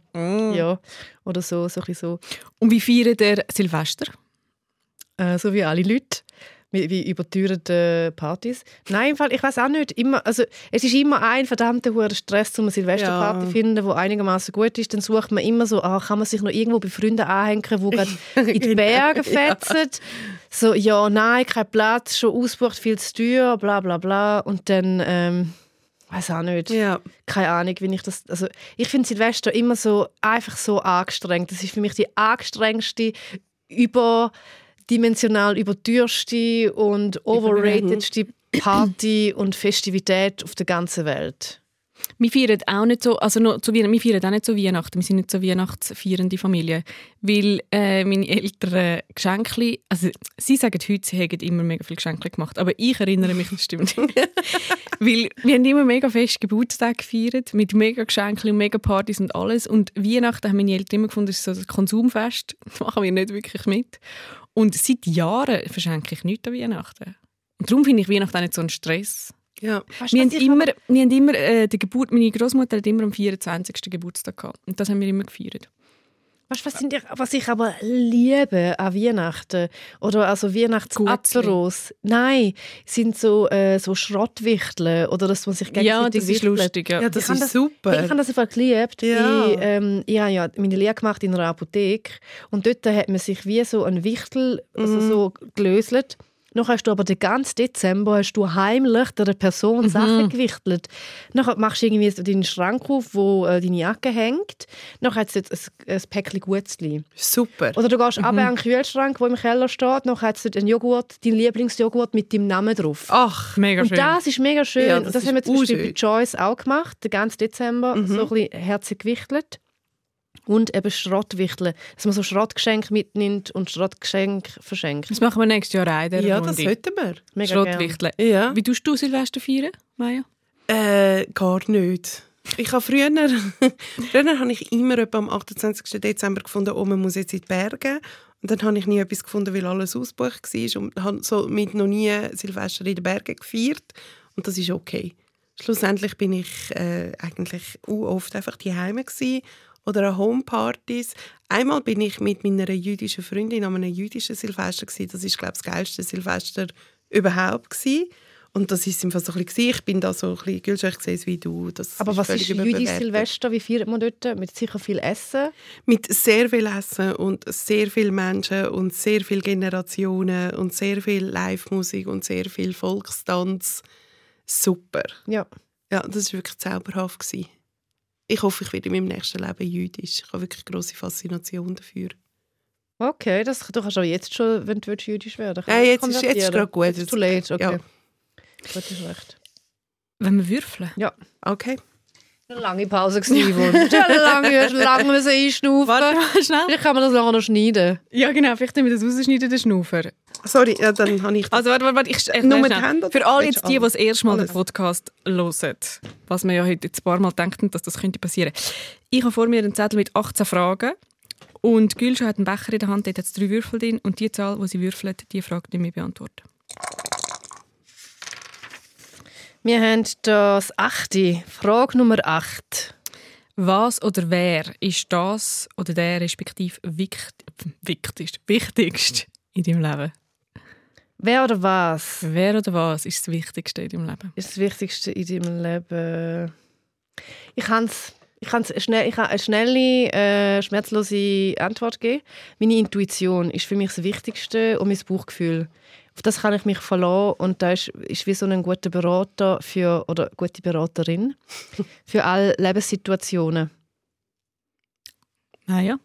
Ja, oder so, so so. Und wie feiert der Silvester? Äh, so wie alle Leute. Wie, wie überteuerte Partys. Nein, im Fall, ich weiß auch nicht. Immer, also, es ist immer ein verdammter hoher Stress, um eine Silvesterparty Ja. zu finden, die einigermaßen gut ist. Dann sucht man immer so, ah, kann man sich noch irgendwo bei Freunden anhängen, die gerade in die Berge fetzen. So, ja, nein, kein Platz, schon ausgebucht, viel zu teuer, bla bla bla. Und dann, ähm, weiß auch nicht ja. keine Ahnung, wie ich das. Also ich finde Silvester immer so einfach so angestrengt. Das ist für mich die angestrengste, überdimensional überteuerste und overratedste Party und Festivität auf der ganzen Welt. Wir feiern auch nicht so, also noch zu, Weihn- wir feiern auch nicht so Weihnachten. Wir sind nicht so weihnachtsfeierende Familie. Weil äh, meine Eltern Geschenke, also sie sagen heute, sie hätten immer mega viele Geschenke gemacht, aber ich erinnere mich, das stimmt nicht. weil wir haben immer mega fest Geburtstag gefeiert, mit mega Geschenken und mega Partys und alles. Und Weihnachten haben meine Eltern immer gefunden, das ist so ein Konsumfest. Das machen wir nicht wirklich mit. Und seit Jahren verschenke ich nichts an Weihnachten. Und darum finde ich Weihnachten auch nicht so ein Stress. Ja. Weißt, Wir haben ich immer, wir haben immer äh, die Geburt, meine Großmutter hat immer am 24. Geburtstag gehabt. Und das haben wir immer gefeiert. Weißt, was, sind ich, was ich aber liebe an Weihnachten oder also Weihnachtsaperos? Nein, sind so, äh, so Schrottwichteln oder dass man sich gegenseitig wichtelt. lustig. Ja. ja, das Ich habe ist das- super. Ich habe das einfach geliebt. Ja. Weil, ähm, ich habe ja meine Lehre gemacht in einer Apotheke und dort hat man sich wie so ein Wichtel also Mhm. so gelöselt. Noch hast du aber den ganzen Dezember hast du heimlich der Person Mhm. Sachen gewichtelt. Nachher machst du irgendwie so deinen Schrank auf, wo äh, deine Jacke hängt. Nachher hat es jetzt ein, ein Päckchen Gutzli. super. Oder du gehst Mhm. runter an den Kühlschrank, der im Keller steht. Nachher hat es einen Joghurt, deinen Lieblingsjoghurt mit deinem Namen drauf. Ach, Mega Und schön. das ist mega schön. Ja, und das das haben wir zum Beispiel bei. Joyce auch gemacht, den ganzen Dezember, Mhm. so ein bisschen herzig gewichtelt. Und eben Schrottwichteln, dass man so Schrottgeschenke mitnimmt und Schrottgeschenke verschenkt. das machen wir nächstes Jahr auch ja, das sollten wir. Mega Schrottwichteln. Ja. Wie tust du Silvester feiern, Maja? Äh, gar nicht. Ich habe früher, früher habe ich immer etwa am 28. Dezember gefunden, oh, man muss jetzt in die Berge. Und dann habe ich nie etwas gefunden, weil alles ausgebucht war und habe somit noch nie Silvester in den Bergen gefeiert. Und das ist okay. Schlussendlich bin ich äh, eigentlich oft einfach die Heime oder an Homepartys. Einmal bin ich mit meiner jüdischen Freundin an einem jüdischen Silvester gewesen. Das ist glaube ich das geilste Silvester überhaupt gewesen. Und das ist einfach so ein bisschen, ich bin da so ein bisschen, sehe es wie du. Das Aber was völlig ist jüdisch überbewertet. Silvester? Wie feiert man dort? Mit sicher viel Essen? Mit sehr viel Essen und sehr vielen Menschen und sehr vielen Generationen und sehr viel Live-Musik und sehr viel Volkstanz. Super. Ja. Ja, das war wirklich zauberhaft. Gewesen. Ich hoffe, ich werde in meinem nächsten Leben jüdisch. Ich habe wirklich große Faszination dafür. Okay, das, du kannst auch jetzt schon, wenn du jüdisch werden. Ja, jetzt ist- jetzt gerade gut. Jetzt ist too late, okay. Ja. Gut, ist recht. Wenn wir würfeln? Okay. Eine lange Pause gewesen, wohl. Ja, lange, lange müssen einschnaufen. Warte mal schnell. Vielleicht kann man das nachher noch schneiden. Ja, genau. Vielleicht müssen wir das rausschneiden, den Schnaufer. Sorry, ja, dann habe ich das. Also, warte, warte, warte. Ich, ich, Nur mit. Händen Für alle jetzt die, die das erste Mal den. Podcast hören, was wir ja heute jetzt ein paar Mal denken, dass das könnte passieren. Ich habe vor mir einen Zettel mit 18 Fragen und Gülscha hat einen Becher in der Hand, dort hat es drei Würfel drin und die Zahl, die sie würfelt, die Frage nicht mehr beantworten. Wir haben das achte. Frage Nummer 8. Was oder wer ist das oder der respektive wichtig, wichtigst, wichtigst in deinem Leben? Wer oder was Wer oder was ist das Wichtigste in deinem Leben? ist das Wichtigste in deinem Leben? Ich kann ich schnell, ich kann eine schnelle, äh, schmerzlose Antwort geben. Meine Intuition ist für mich das Wichtigste und mein Bauchgefühl. Auf das kann ich mich verlassen und da ist, ist wie so ein guter Berater für, oder gute Beraterin für alle Lebenssituationen. Ah ja.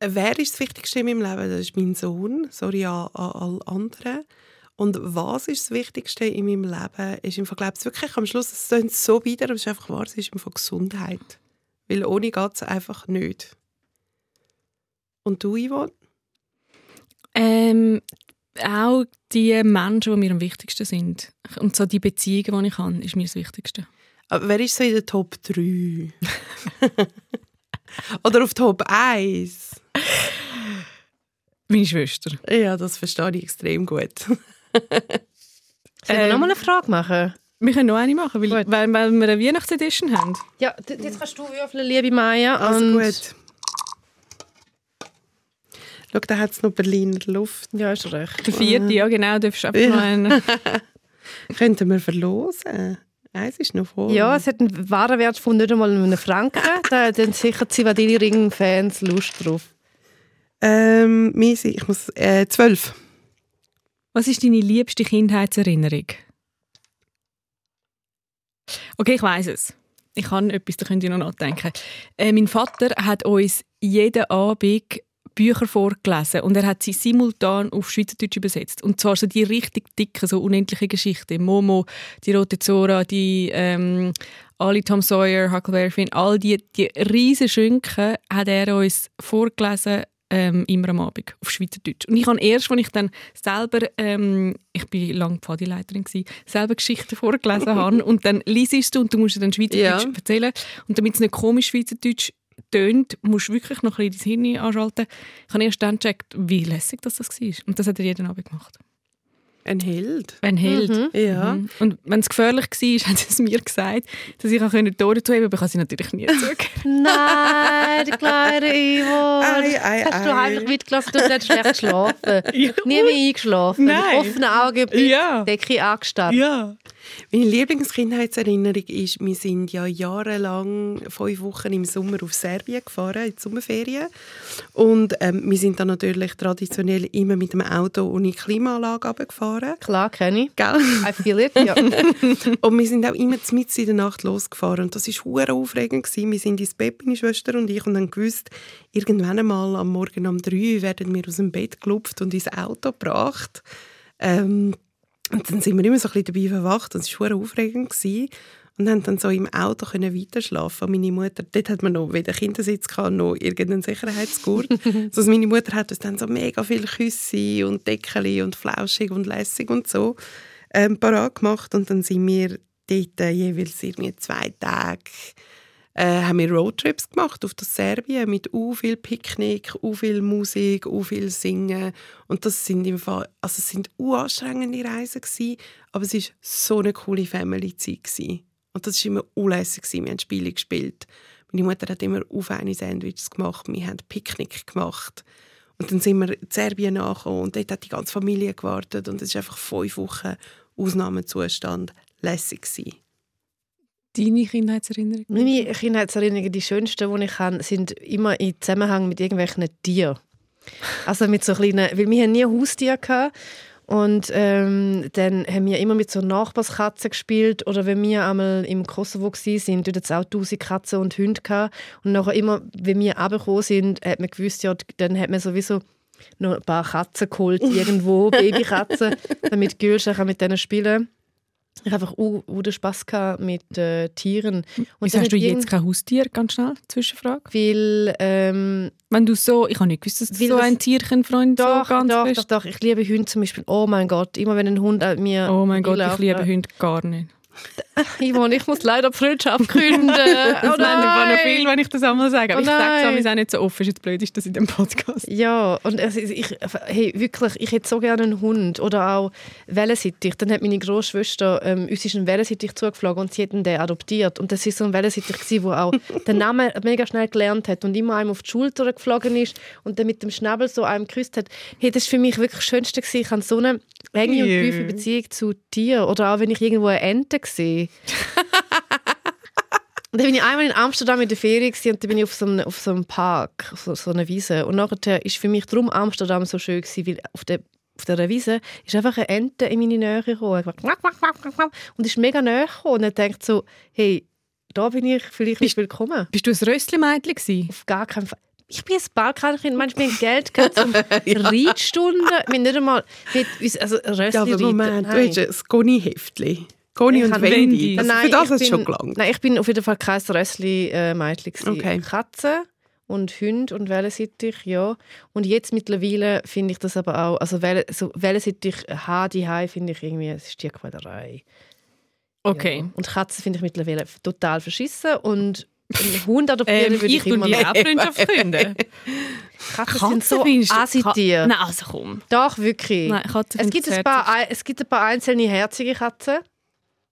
Wer ist das Wichtigste in meinem Leben? Das ist mein Sohn. Sorry an, an alle anderen. Und was ist das Wichtigste in meinem Leben? Ist im Vergleich wirklich am Schluss, es klingt so wieder, aber es ist einfach wahr, es ist einfach Gesundheit. Weil ohne geht es einfach nicht. Und du, Yvonne? Ähm, auch die Menschen, die mir am wichtigsten sind. Und so die Beziehungen, die ich habe, ist mir das Wichtigste. Aber wer ist so in der Top 3? Oder auf Top 1? Meine Schwester. Ja, das verstehe ich extrem gut. Soll ich Ähm, noch mal eine Frage machen? Wir können noch eine machen, weil, weil, weil wir eine Weihnachtsedition haben. Ja, jetzt kannst du würfeln, liebe Maya. Also und gut. Schau, da hat es noch Berliner Luft. Ja, ist recht. Der vierte, ja genau, darfst du einfach Ja. noch einen. Könnten wir verlosen? Eins ist noch voll. Ja, es hat einen Warenwert von nicht einmal einem Franken. da haben sicher Zivadili Ring Fans Lust drauf. Ähm, Misi, ich muss äh, zwölf. Was ist deine liebste Kindheitserinnerung? Okay, ich weiß es. Ich kann etwas, da könnt ihr noch nachdenken. Äh, mein Vater hat uns jeden Abend Bücher vorgelesen und er hat sie simultan auf Schweizerdeutsch übersetzt. Und zwar so die richtig dicken, so unendliche Geschichten. Momo, die Rote Zora, die ähm, alle Tom Sawyer, Huckleberry Finn, all die, die riesen Schinken hat er uns vorgelesen ähm, immer am Abend auf Schweizerdeutsch. Und ich habe erst, als ich dann selber, ähm, ich bin lange Pfadileiterin selber Geschichten vorgelesen habe und dann liest du und du musst dann Schweizerdeutsch Ja. erzählen und damit es nicht komisch Schweizerdeutsch tönt, musst du wirklich noch ein bisschen dein Hirn anschalten. Ich habe erst dann gecheckt, wie lässig das, das war. Und das hat er jeden Abend gemacht. Ein Held. Ein Held. Ja. Mhm. Und wenn es gefährlich war, hat es mir gesagt, dass ich auch die Tore zuheben aber ich habe sie natürlich nie zugegeben. Nein, die kleine Ivo. Ei, ei, Hast du ei. heimlich mitgelassen, du hast schlecht geschlafen. Ja. Nie mehr eingeschlafen. Nein. Mit offenen Augen, Ja. Decke angestarrt. ja. Meine Lieblingskindheitserinnerung ist, wir sind ja jahrelang fünf Wochen im Sommer auf Serbien gefahren, in die Sommerferien. Und ähm, wir sind dann natürlich traditionell immer mit dem Auto ohne Klimaanlage runtergefahren. Klar, kenne ich. Gell? I feel it. Ja. Und wir sind auch immer mitten in der Nacht losgefahren. Und das war aufregend. Gewesen. Wir sind ins Bett, meine Schwester und ich, und haben gewusst, irgendwann einmal am Morgen um drei werden wir aus dem Bett gelupft und ins Auto gebracht. Ähm, und dann sind wir immer so ein bisschen dabei verwacht. Und es war aufregend. Gewesen. Und haben dann so im Auto können weiterschlafen. Und meine Mutter, dort hat man noch weder Kindersitz gehabt, noch irgendeinen Sicherheitsgurt. also meine Mutter hat uns dann so mega viele Küsse und Deckeli und flauschig und lässig und so ähm, parat gemacht und dann sind wir dort äh, jeweils irgendwie zwei Tage äh, haben wir Roadtrips gemacht auf das Serbien mit u viel Picknick, u viel Musik, u viel Singen und das sind im Fall, also es sind anstrengende Reisen gewesen, aber es ist so eine coole Family-Zeit gewesen. und das ist immer unlässig gewesen. Wir haben Spiele gespielt. Meine Mutter hat immer auf eine Sandwiches gemacht, wir haben Picknick gemacht. Und dann sind wir in Serbien angekommen und dort hat die ganze Familie gewartet und es ist einfach fünf Wochen Ausnahmezustand lässig gewesen. Deine Kindheitserinnerung? Meine Kindheitserinnerungen, die schönsten, die ich habe, sind immer im Zusammenhang mit irgendwelchen Tieren. Also mit so kleinen, weil wir haben nie Haustiere gehabt. Und ähm, dann haben wir immer mit so Nachbarskatzen gespielt. Oder wenn wir einmal im Kosovo waren, dort hat es auch tausend Katzen und Hunde gehabt. Und nachher immer, wenn wir runtergekommen sind, hat man gewusst, ja, dann hat man sowieso noch ein paar Katzen geholt, irgendwo, Babykatzen, damit Gülscha kann mit denen spielen Ich habe einfach auch den Spass gehabt mit äh, Tieren. Und Wieso hast du jetzt kein Haustier? Ganz schnell, Zwischenfrage. weil ähm, Wenn du so, ich habe nicht gewusst, dass du so ein Tierchenfreund doch, so ganz doch, bist. doch, doch, ich liebe Hunde zum Beispiel. Oh mein Gott, immer wenn ein Hund an mir Oh mein Gott, ich liebe äh, Hunde gar nicht. Yvonne, ich muss leider die Freundschaft künden. Das oh wäre einfach noch viel, wenn ich das einmal sage. Aber Oh ich sage es auch nicht so offen. Ist jetzt blöd, ist das in dem Podcast. Ja, und es ist- ich, hey, wirklich, ich hätte so gerne einen Hund oder auch Wellensittich. Dann hat meine Großschwester, ähm, uns ist ein Wellensittich zugeflogen und sie hat ihn den adoptiert. Und das ist so ein Wellensittich, der auch den Namen mega schnell gelernt hat und immer einem auf die Schulter geflogen ist und dann mit dem Schnabel so einem geküsst hat. Hey, das war für mich wirklich das Schönste. Gewesen. Ich habe so eine enge und tiefe Beziehung zu Tieren. Oder auch, wenn ich irgendwo eine Ente sehe. Und dann bin ich einmal in Amsterdam in der Ferien und dann bin ich auf so einem, auf so einem Park, auf so, so einer Wiese. Und nachher ist für mich drum Amsterdam so schön gewesen, weil auf der auf dieser Wiese ist einfach eine Ente in meine Nähe gekommen. Und ist mega näher gekommen. Und dann denkt so, hey, da bin ich vielleicht nicht willkommen. Bist du ein Rössli-Mädchen gewesen? Auf gar keinen Fall. Ich bin ein Balkankind, manchmal Geld gehabt zum Reitstunden. Wir nicht einmal mit also Rössli Ja, aber reiten. Moment, du Nein. hast ein Goni-Heftli. Goni und Wendy. Das, Nein, für das hat es schon gelangt. Nein, ich bin auf jeden Fall kein Rössli-Mädchen. Okay. Katzen und Hunde und Wellensittich, ja. Und jetzt mittlerweile finde ich das aber auch, also Wellen, so Wellensittich die Hai finde ich irgendwie, es ist Tierquälerei. Okay. Ja. Und Katzen finde ich mittlerweile total verschissen und einen Hund adoptieren Ähm, würde ich ich tue immer dir noch. auch Freundschaft künden. Katzen sind so Asitier. Nein, also komm. Doch, wirklich. Nein, Katzen es, finden gibt ein paar, ein- es gibt ein paar einzelne herzige Katzen,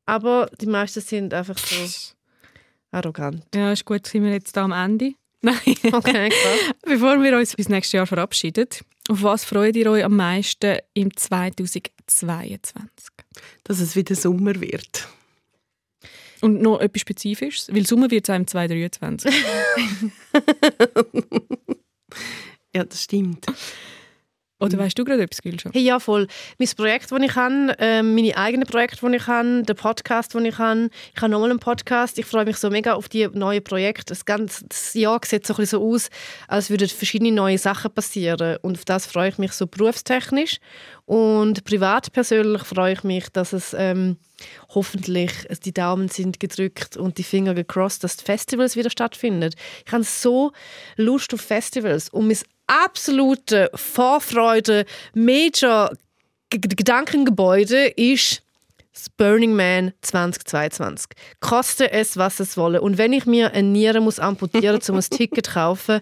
aber die meisten sind einfach so arrogant. Ja, ist gut, sind wir jetzt da am Ende. Nein. Okay, krass. Bevor wir uns bis nächstes Jahr verabschieden, auf was freut ihr euch am meisten im 2022? Dass es wieder Sommer wird. Und noch etwas Spezifisches, weil Sommer wird es im 2023. Ja, das stimmt. Oder weißt du gerade etwas, Gülscha? Hey, ja, voll. Mein Projekt, das ich habe, ähm, meine eigenen Projekte, die ich habe, der Podcast, den ich habe. Ich habe nochmal einen Podcast. Ich freue mich so mega auf die neuen Projekte. Das ganze das Jahr sieht so, ein bisschen so aus, als würden verschiedene neue Sachen passieren. Und auf das freue ich mich so berufstechnisch. Und privat persönlich freue ich mich, dass es ähm, hoffentlich die Daumen sind gedrückt und die Finger gecrossed, dass Festivals wieder stattfinden. Ich habe so Lust auf Festivals und mein absolute Vorfreude, Major Gedankengebäude ist das Burning Man 2022. Koste es, was es wolle. Und wenn ich mir eine Niere muss amputieren, um ein Ticket zu kaufen,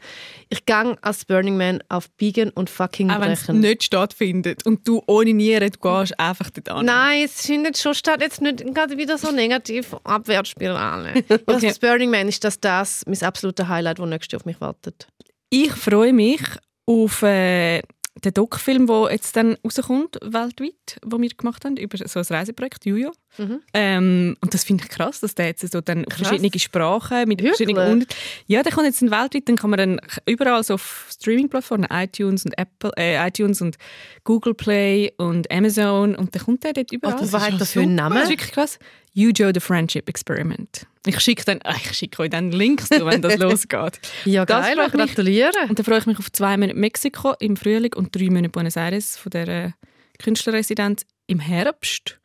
ich gehe als Burning Man auf Biegen und fucking Auch wenn es brechen. nicht stattfindet und du ohne Nieren du gehst einfach dort an. Nein, es findet schon statt. Jetzt nicht gerade wieder so negativ Abwärtsspirale. Okay. okay. Das Burning Man ist das, das mein absolutes Highlight, das nächstes Jahr auf mich wartet. Ich freue mich auf äh, den Doc-Film, der jetzt dann rauskommt, weltweit, den wir gemacht haben, über so ein Reiseprojekt, Jujo. Mhm. Ähm, und das finde ich krass, dass der jetzt so dann Krass. verschiedene Sprachen mit Wirklich? verschiedenen Unter Ja, der kommt jetzt dann weltweit, dann kann man dann überall so auf Streaming-Plattformen, iTunes und Apple, äh, iTunes und Google Play und Amazon und dann kommt der dort überall. Oh, das Was hat ja das für einen. Namen? Das ist wirklich krass. Yujo, the Friendship Experiment. Ich schicke dann, ich schicke euch dann Links zu, wenn das losgeht. Ja, Das geil. Gratuliere. Und dann freue ich mich auf zwei Monate Mexiko im Frühling und drei Monate Buenos Aires von der Künstlerresidenz im Herbst.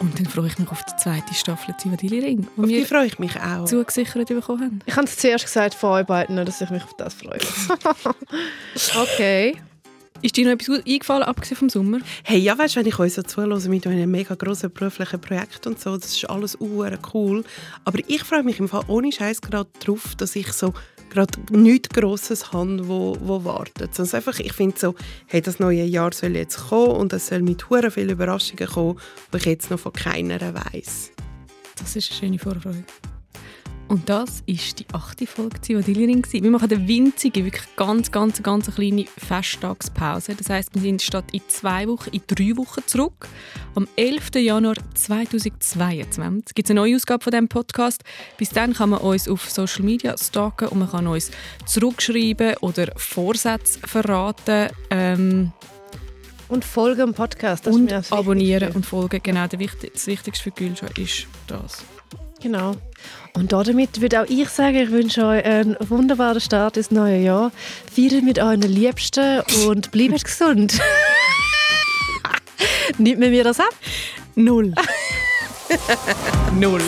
Und dann freue ich mich auf die zweite Staffel Zivadili Ring, die Auf die freue ich mich auch. zugesichert bekommen haben. Ich habe es zuerst gesagt vor euch beiden, dass ich mich auf das freue. okay. Ist dir noch etwas gut eingefallen, abgesehen vom Sommer? Hey, ja, weißt du, wenn ich euch so zuhöre mit einem mega grossen beruflichen Projekt und so, das ist alles uhr cool. Aber ich freue mich im Fall ohne Scheiß gerade drauf, dass ich so gerade nichts Grosses habe, wo, wo wartet. Sonst einfach, ich finde so, hey, das neue Jahr soll jetzt kommen und es soll mit hure vielen Überraschungen kommen, die ich jetzt noch von keiner weiss. Das ist eine schöne Vorfreude. Und das ist die achte Folge Zivadili Ring. Wir machen eine winzige, wirklich ganz, ganz, ganz kleine Festtagspause. Das heisst, wir sind statt in zwei Wochen in drei Wochen zurück. Am 11. Januar 2022 gibt es eine neue Ausgabe von diesem Podcast. Bis dann kann man uns auf Social Media stalken und man kann uns zurückschreiben oder Vorsätze verraten. Ähm, Und folgen dem Podcast. Und abonnieren und folgen. Genau, das Wichtigste für Gülscha ist das. Genau. Und damit würde auch ich sagen, ich wünsche euch einen wunderbaren Start ins neue Jahr. Feiert mit euren Liebsten und bleibt gesund. Nimmt mir mir das ab? Null. Null.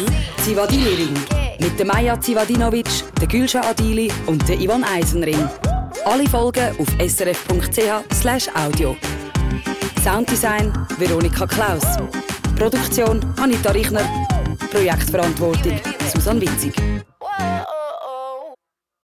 Zivadili Ring. Mit der Maja Zivadinovic, der Gülscha Adili und der Ivan Eisenring. Alle Folgen auf srf.ch audio. Sounddesign Veronika Klaus. Produktion Anita Richner. Projektverantwortung Susanne Witzig.